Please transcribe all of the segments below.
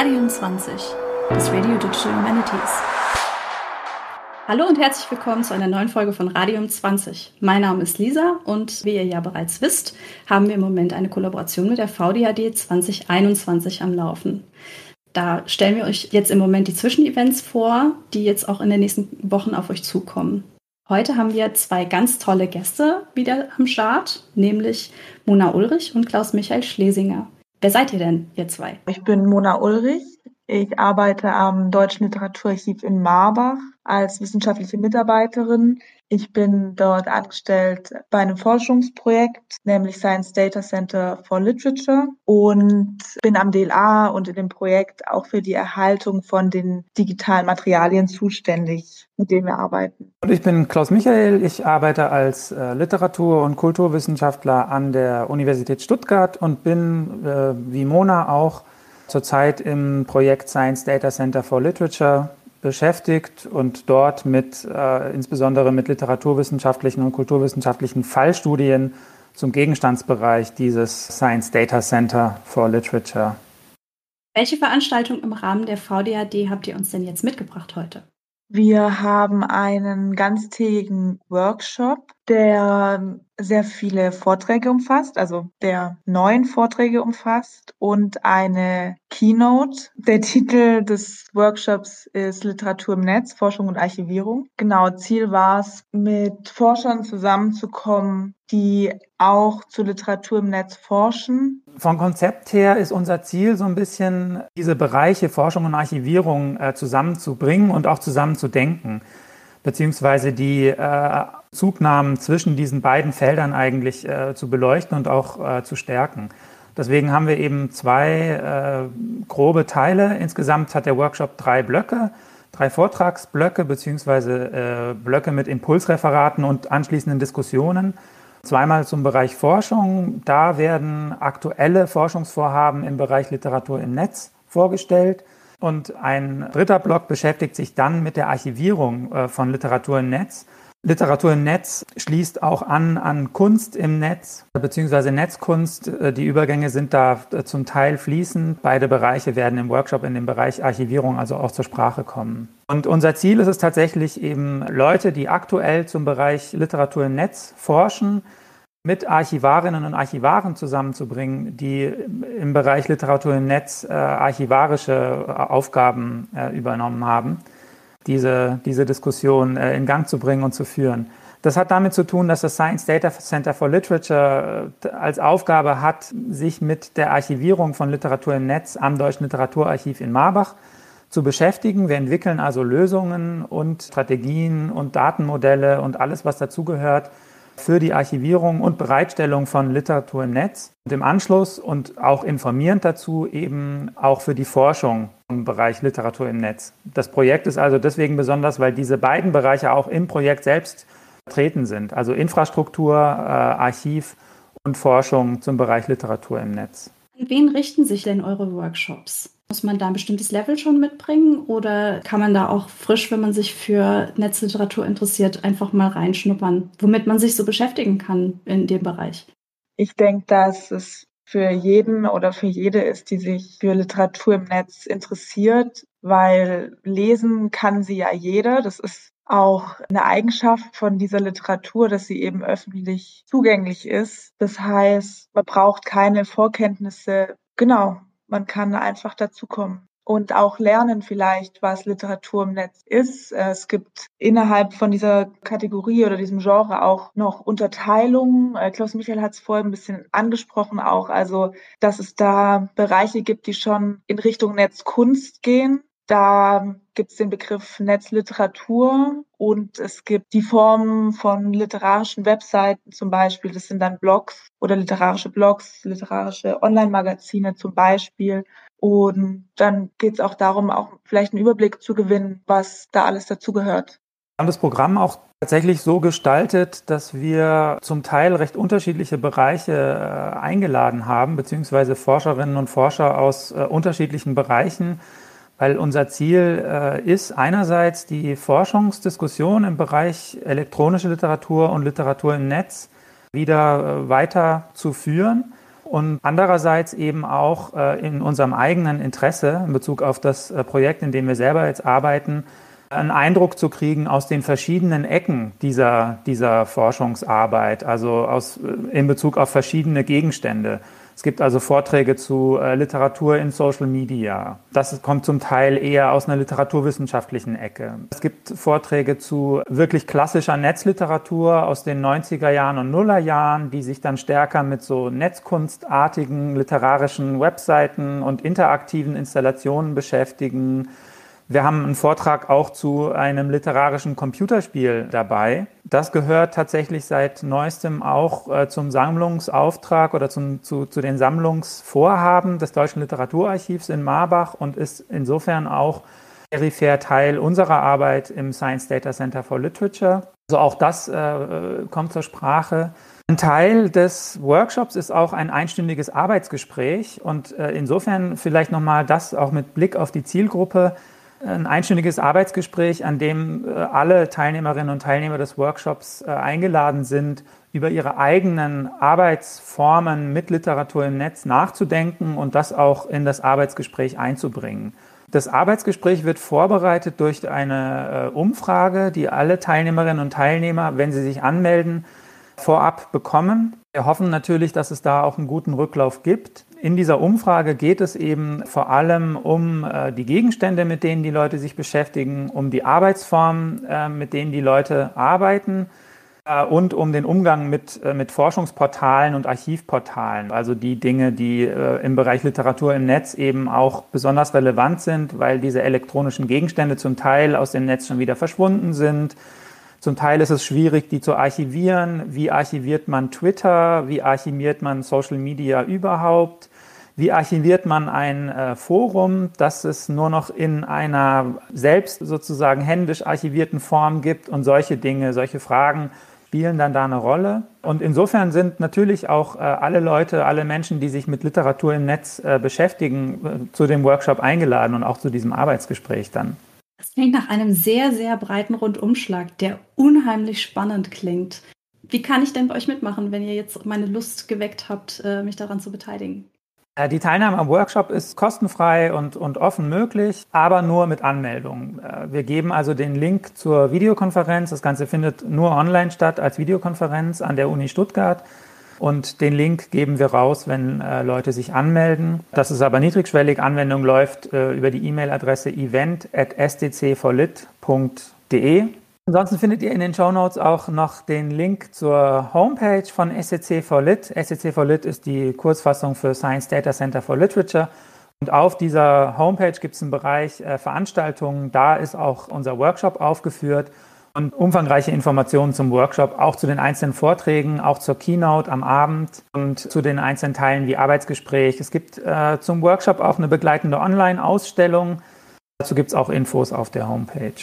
Radium 20, das Radio Digital Humanities. Hallo und herzlich willkommen zu einer neuen Folge von Radium 20. Mein Name ist Lisa und wie ihr ja bereits wisst, haben wir im Moment eine Kollaboration mit der VDAD 2021 am Laufen. Da stellen wir euch jetzt im Moment die Zwischenevents vor, die jetzt auch in den nächsten Wochen auf euch zukommen. Heute haben wir zwei ganz tolle Gäste wieder am Start, nämlich Mona Ulrich und Klaus-Michael Schlesinger. Wer seid ihr denn, ihr zwei? Ich bin Mona Ulrich. Ich arbeite am Deutschen Literaturarchiv in Marbach als wissenschaftliche Mitarbeiterin. Ich bin dort angestellt bei einem Forschungsprojekt, nämlich Science Data Center for Literature und bin am DLA und in dem Projekt auch für die Erhaltung von den digitalen Materialien zuständig, mit denen wir arbeiten. Und ich bin Klaus Michael. Ich arbeite als äh, Literatur- und Kulturwissenschaftler an der Universität Stuttgart und bin, äh, wie Mona auch, zurzeit im Projekt Science Data Center for Literature beschäftigt und dort mit äh, insbesondere mit literaturwissenschaftlichen und kulturwissenschaftlichen Fallstudien zum Gegenstandsbereich dieses Science Data Center for Literature. Welche Veranstaltung im Rahmen der VDAD habt ihr uns denn jetzt mitgebracht heute? Wir haben einen ganztägigen Workshop, der sehr viele Vorträge umfasst, also der neun Vorträge umfasst und eine Keynote. Der Titel des Workshops ist Literatur im Netz, Forschung und Archivierung. Genau, Ziel war es, mit Forschern zusammenzukommen, die auch zu Literatur im Netz forschen. Vom Konzept her ist unser Ziel so ein bisschen, diese Bereiche Forschung und Archivierung äh, zusammenzubringen und auch zusammenzudenken beziehungsweise die äh, Zugnahmen zwischen diesen beiden Feldern eigentlich äh, zu beleuchten und auch äh, zu stärken. Deswegen haben wir eben zwei äh, grobe Teile. Insgesamt hat der Workshop drei Blöcke, drei Vortragsblöcke beziehungsweise äh, Blöcke mit Impulsreferaten und anschließenden Diskussionen. Zweimal zum Bereich Forschung. Da werden aktuelle Forschungsvorhaben im Bereich Literatur im Netz vorgestellt. Und ein dritter Block beschäftigt sich dann mit der Archivierung äh, von Literatur im Netz. Literatur im Netz schließt auch an an Kunst im Netz beziehungsweise Netzkunst. Äh, die Übergänge sind da äh, zum Teil fließend. Beide Bereiche werden im Workshop in dem Bereich Archivierung also auch zur Sprache kommen. Und unser Ziel ist es tatsächlich eben Leute, die aktuell zum Bereich Literatur im Netz forschen, mit Archivarinnen und Archivaren zusammenzubringen, die im Bereich Literatur im Netz äh, archivarische Aufgaben übernommen haben, diese, diese Diskussion äh, in Gang zu bringen und zu führen. Das hat damit zu tun, dass das Science Data Center for Literature äh, als Aufgabe hat, sich mit der Archivierung von Literatur im Netz am Deutschen Literaturarchiv in Marbach zu beschäftigen. Wir entwickeln also Lösungen und Strategien und Datenmodelle und alles, was dazugehört, für die Archivierung und Bereitstellung von Literatur im Netz und im Anschluss und auch informierend dazu eben auch für die Forschung im Bereich Literatur im Netz. Das Projekt ist also deswegen besonders, weil diese beiden Bereiche auch im Projekt selbst vertreten sind, also Infrastruktur, äh, Archiv und Forschung zum Bereich Literatur im Netz. An wen richten sich denn eure Workshops? Muss man da ein bestimmtes Level schon mitbringen oder kann man da auch frisch, wenn man sich für Netzliteratur interessiert, einfach mal reinschnuppern, womit man sich so beschäftigen kann in dem Bereich? Ich denke, dass es für jeden oder für jede ist, die sich für Literatur im Netz interessiert, weil lesen kann sie ja jeder. Das ist auch eine Eigenschaft von dieser Literatur, dass sie eben öffentlich zugänglich ist. Das heißt, man braucht keine Vorkenntnisse. Genau, man kann einfach dazukommen und auch lernen vielleicht, was Literatur im Netz ist. Es gibt innerhalb von dieser Kategorie oder diesem Genre auch noch Unterteilungen. Äh, Klaus Michael hat es vorhin ein bisschen angesprochen auch, also dass es da Bereiche gibt, die schon in Richtung Netzkunst gehen. Da gibt es den Begriff Netzliteratur und es gibt die Formen von literarischen Webseiten zum Beispiel. Das sind dann Blogs oder literarische Blogs, literarische Online-Magazine zum Beispiel. Und dann geht es auch darum, auch vielleicht einen Überblick zu gewinnen, was da alles dazugehört. Wir haben das Programm auch tatsächlich so gestaltet, dass wir zum Teil recht unterschiedliche Bereiche äh, eingeladen haben, beziehungsweise Forscherinnen und Forscher aus äh, unterschiedlichen Bereichen weil unser Ziel äh, ist einerseits die Forschungsdiskussion im Bereich elektronische Literatur und Literatur im Netz wieder äh, weiter zu führen und andererseits eben auch äh, in unserem eigenen Interesse in Bezug auf das äh, Projekt, in dem wir selber jetzt arbeiten, einen Eindruck zu kriegen aus den verschiedenen Ecken dieser, dieser Forschungsarbeit, also aus, äh, in Bezug auf verschiedene Gegenstände. Es gibt also Vorträge zu äh, Literatur in Social Media. Das kommt zum Teil eher aus einer literaturwissenschaftlichen Ecke. Es gibt Vorträge zu wirklich klassischer Netzliteratur aus den 90er Jahren und Nuller Jahren, die sich dann stärker mit so netzkunstartigen literarischen Webseiten und interaktiven Installationen beschäftigen. Wir haben einen Vortrag auch zu einem literarischen Computerspiel dabei. Das gehört tatsächlich seit neuestem auch äh, zum Sammlungsauftrag oder zum, zu, zu den Sammlungsvorhaben des Deutschen Literaturarchivs in Marbach und ist insofern auch peripher Teil unserer Arbeit im Science Data Center for Literature. Also auch das äh, kommt zur Sprache. Ein Teil des Workshops ist auch ein einstündiges Arbeitsgespräch und äh, insofern vielleicht nochmal das auch mit Blick auf die Zielgruppe ein einstündiges Arbeitsgespräch, an dem äh, alle Teilnehmerinnen und Teilnehmer des Workshops äh, eingeladen sind, über ihre eigenen Arbeitsformen mit Literatur im Netz nachzudenken und das auch in das Arbeitsgespräch einzubringen. Das Arbeitsgespräch wird vorbereitet durch eine äh, Umfrage, die alle Teilnehmerinnen und Teilnehmer, wenn sie sich anmelden, vorab bekommen. Wir hoffen natürlich, dass es da auch einen guten Rücklauf gibt. In dieser Umfrage geht es eben vor allem um äh, die Gegenstände, mit denen die Leute sich beschäftigen, um die Arbeitsformen, äh, mit denen die Leute arbeiten äh, und um den Umgang mit, äh, mit Forschungsportalen und Archivportalen. Also die Dinge, die äh, im Bereich Literatur im Netz eben auch besonders relevant sind, weil diese elektronischen Gegenstände zum Teil aus dem Netz schon wieder verschwunden sind. Zum Teil ist es schwierig, die zu archivieren. Wie archiviert man Twitter? Wie archiviert man Social Media überhaupt? Wie archiviert man ein äh, Forum, das es nur noch in einer selbst sozusagen händisch archivierten Form gibt und solche Dinge, solche Fragen spielen dann da eine Rolle. Und insofern sind natürlich auch äh, alle Leute, alle Menschen, die sich mit Literatur im Netz äh, beschäftigen, äh, zu dem Workshop eingeladen und auch zu diesem Arbeitsgespräch dann. Das klingt nach einem sehr, sehr breiten Rundumschlag, der unheimlich spannend klingt. Wie kann ich denn bei euch mitmachen, wenn ihr jetzt meine Lust geweckt habt, äh, mich daran zu beteiligen? Äh, die Teilnahme am Workshop ist kostenfrei und, und offen möglich, aber nur mit Anmeldung. Äh, wir geben also den Link zur Videokonferenz. Das Ganze findet nur online statt als Videokonferenz an der Uni Stuttgart. Und den Link geben wir raus, wenn äh, Leute sich anmelden. Das ist aber niedrigschwellig. Anwendung läuft äh, über die E-Mail-Adresse event.sdcforlit.de. Ansonsten findet ihr in den Show Notes auch noch den Link zur Homepage von SCC for Lit. SCC for Lit ist die Kurzfassung für Science Data Center for Literature. Und auf dieser Homepage gibt es einen Bereich äh, Veranstaltungen. Da ist auch unser Workshop aufgeführt und umfangreiche Informationen zum Workshop, auch zu den einzelnen Vorträgen, auch zur Keynote am Abend und zu den einzelnen Teilen wie Arbeitsgespräch. Es gibt äh, zum Workshop auch eine begleitende Online-Ausstellung. Dazu gibt es auch Infos auf der Homepage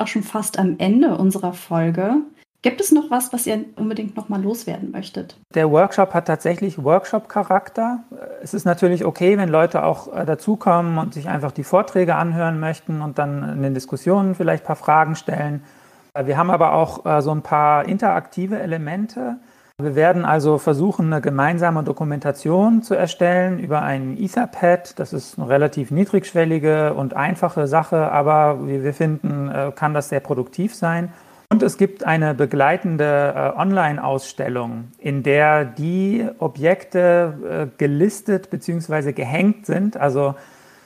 auch schon fast am Ende unserer Folge. Gibt es noch was, was ihr unbedingt noch mal loswerden möchtet? Der Workshop hat tatsächlich Workshop-Charakter. Es ist natürlich okay, wenn Leute auch äh, dazukommen und sich einfach die Vorträge anhören möchten und dann in den Diskussionen vielleicht ein paar Fragen stellen. Wir haben aber auch äh, so ein paar interaktive Elemente. Wir werden also versuchen, eine gemeinsame Dokumentation zu erstellen über ein Etherpad. Das ist eine relativ niedrigschwellige und einfache Sache, aber wie wir finden, äh, kann das sehr produktiv sein. Und es gibt eine begleitende äh, Online-Ausstellung, in der die Objekte gelistet bzw. gehängt sind. Also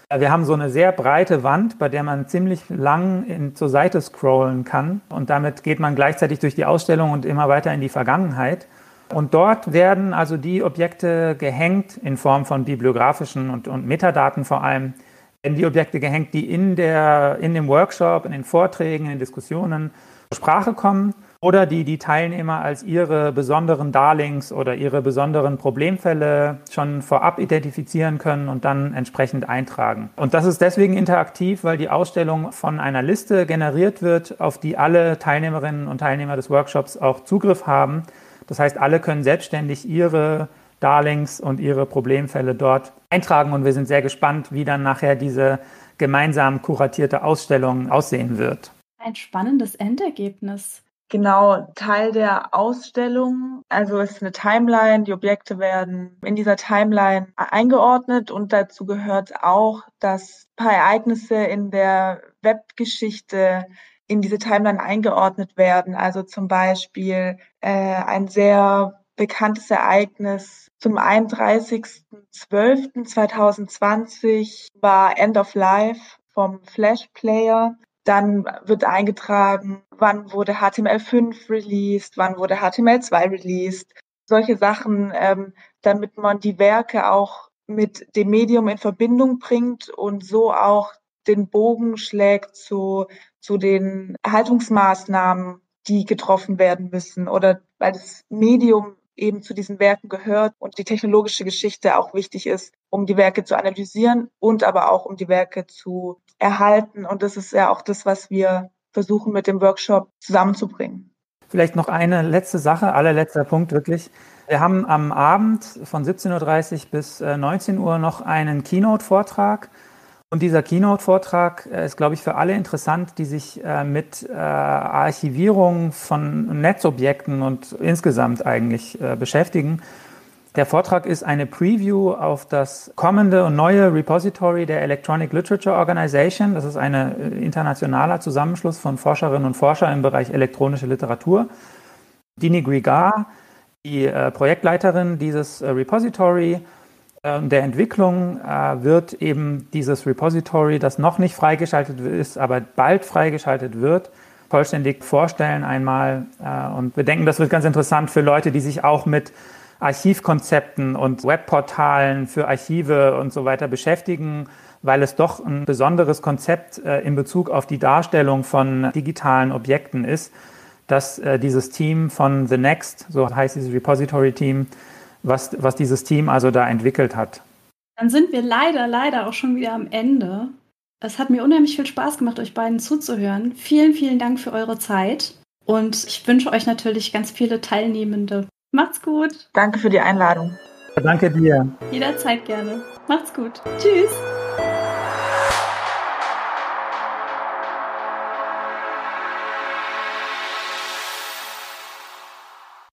wir haben so eine sehr breite Wand, bei der man ziemlich lang in, zur Seite scrollen kann. Und damit geht man gleichzeitig durch die Ausstellung und immer weiter in die Vergangenheit. Und dort werden also die Objekte gehängt in Form von bibliografischen und, und Metadaten vor allem, werden die Objekte gehängt, die in, der, in dem Workshop, in den Vorträgen, in den Diskussionen zur Sprache kommen oder die die Teilnehmer als ihre besonderen Darlings oder ihre besonderen Problemfälle schon vorab identifizieren können und dann entsprechend eintragen. Und das ist deswegen interaktiv, weil die Ausstellung von einer Liste generiert wird, auf die alle Teilnehmerinnen und Teilnehmer des Workshops auch Zugriff haben. Das heißt, alle können selbstständig ihre Darlings und ihre Problemfälle dort eintragen und wir sind sehr gespannt, wie dann nachher diese gemeinsam kuratierte Ausstellung aussehen wird. Ein spannendes Endergebnis. Genau, Teil der Ausstellung. Also es ist eine Timeline, die Objekte werden in dieser Timeline eingeordnet und dazu gehört auch, dass ein paar Ereignisse in der Webgeschichte in diese Timeline eingeordnet werden. Also zum Beispiel äh, ein sehr bekanntes Ereignis zum 31.12.2020 war End of Life vom Flash Player. Dann wird eingetragen, wann wurde HTML5 released, wann wurde HTML2 released. Solche Sachen, ähm, damit man die Werke auch mit dem Medium in Verbindung bringt und so auch den Bogen schlägt zu, zu den Haltungsmaßnahmen, die getroffen werden müssen oder weil das Medium eben zu diesen Werken gehört und die technologische Geschichte auch wichtig ist, um die Werke zu analysieren und aber auch um die Werke zu erhalten. Und das ist ja auch das, was wir versuchen mit dem Workshop zusammenzubringen. Vielleicht noch eine letzte Sache, allerletzter Punkt wirklich. Wir haben am Abend von 17.30 Uhr bis 19 äh, Uhr noch einen Keynote-Vortrag und dieser Keynote-Vortrag äh, ist, glaube ich, für alle interessant, die sich äh, mit Archivierung von Netzobjekten und insgesamt eigentlich beschäftigen. Der Vortrag ist eine Preview auf das kommende und neue Repository der Electronic Literature Organization. Das ist ein äh, internationaler Zusammenschluss von Forscherinnen und Forschern im Bereich elektronische Literatur. Dini Grigar, die äh, Projektleiterin dieses Repository, ähm, der Entwicklung äh, wird eben dieses Repository, das noch nicht freigeschaltet ist, aber bald freigeschaltet wird, vollständig vorstellen einmal. Äh, und wir denken, das wird ganz interessant für Leute, die sich auch mit Archivkonzepten und Webportalen für Archive und so weiter beschäftigen, weil es doch ein besonderes Konzept äh, in Bezug auf die Darstellung von digitalen Objekten ist, dass dieses Team von The Next, so heißt dieses Repository-Team, was, was dieses Team also da entwickelt hat. Dann sind wir leider, leider auch schon wieder am Ende. Es hat mir unheimlich viel Spaß gemacht, euch beiden zuzuhören. Vielen, vielen Dank für eure Zeit. Und ich wünsche euch natürlich ganz viele Teilnehmende. Macht's gut. Danke für die Einladung. Danke dir. Jederzeit gerne. Macht's gut. Tschüss.